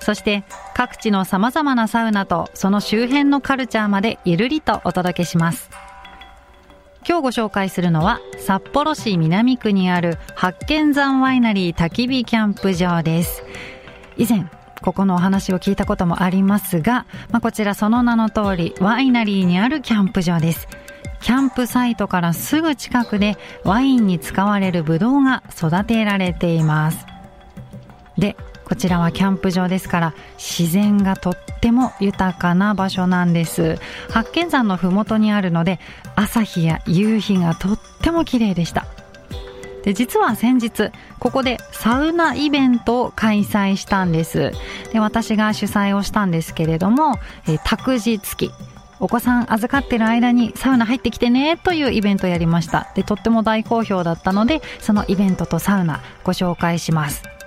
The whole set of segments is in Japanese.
そして各地の様々なサウナとその周辺のカルチャーまでゆるりとお届けします。今日ご紹介するのは札幌市南区にある八犬山ワイナリー焚き火キャンプ場です。以前ここのお話を聞いたこともありますが、まあ、こちらその名の通りワイナリーにあるキャンプ場です。キャンプサイトからすぐ近くでワインに使われるブドウが育てられています。でこちらはキャンプ場ですから自然がとっても豊かな場所なんです。八犬山のふもとにあるので朝日や夕日がとっても綺麗でした。で実は先日ここでサウナイベントを開催したんです。で私が主催をしたんですけれども、えー、託児付き。お子さん預かってる間にサウナ入ってきてねというイベントをやりました。でとっても大好評だったのでそのイベントとサウナご紹介します。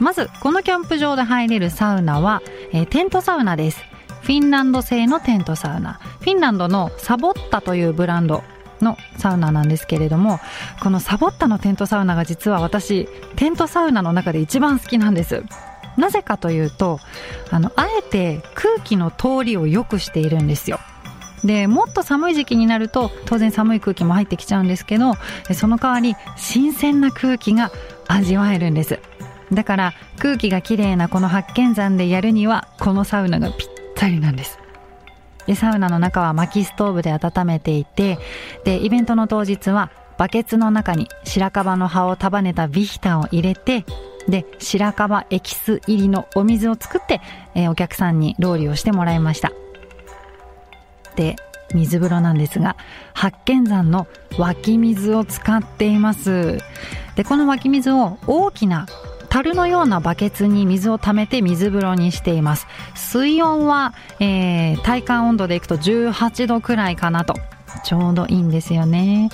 まずこのキャンプ場で入れるサウナは、えー、テントサウナです。フィンランド製のテントサウナ。フィンランドのサボッタというブランドのサウナなんですけれどもこのサボッタのテントサウナが実は私テントサウナの中で一番好きなんです。なぜかというとあのあえて空気の通りを良くしているんですよ。でもっと寒い時期になると当然寒い空気も入ってきちゃうんですけどその代わり新鮮な空気が味わえるんです。だから空気がきれいなこの八犬山でやるにはこのサウナがぴったりなんです。でサウナの中は薪ストーブで温めていてでイベントの当日はバケツの中に白樺の葉を束ねたビヒタを入れてで白樺エキス入りのお水を作って、えー、お客さんにローリをしてもらいました。で水風呂なんですが八犬山の湧き水を使っています。でこの湧き水を大きな樽のようなバケツに水を溜めて水風呂にしています。水温は、えー、体感温度でいくと18度くらいかなと。ちょうどいいんですよね。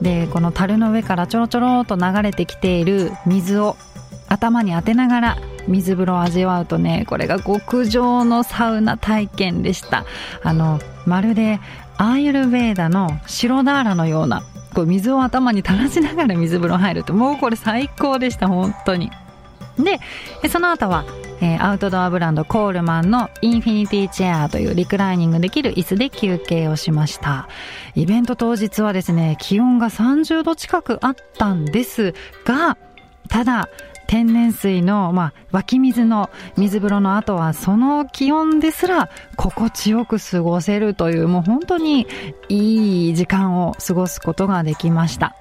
でこの樽の上からちょろちょろと流れてきている水を頭に当てながら水風呂を味わうとねこれが極上のサウナ体験でした。あのまるでアーユルベーダの白ダーラのようなこう水を頭に垂らしながら水風呂入るともうこれ最高でした本当に。でその後は、えー、アウトドアブランドコールマンのインフィニティチェアというリクライニングできる椅子で休憩をしました。イベント当日はですね気温が30度近くあったんですがただ天然水の、まあ、湧き水の水風呂の後はその気温ですら心地よく過ごせるというもう本当にいい時間を過ごすことができました。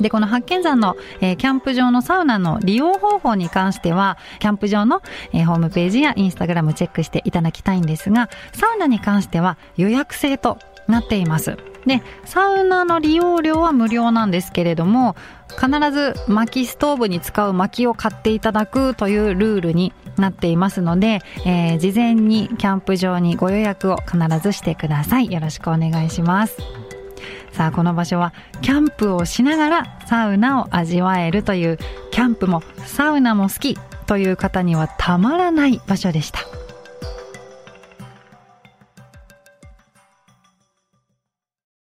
で、この八犬山の、えー、キャンプ場のサウナの利用方法に関しては、キャンプ場の、えー、ホームページやインスタグラムチェックしていただきたいんですが、サウナに関しては予約制となっています。で、サウナの利用料は無料なんですけれども、必ず薪ストーブに使う薪を買っていただくというルールになっていますので、えー、事前にキャンプ場にご予約を必ずしてください。よろしくお願いします。さあこの場所はキャンプをしながらサウナを味わえるというキャンプもサウナも好きという方にはたまらない場所でした。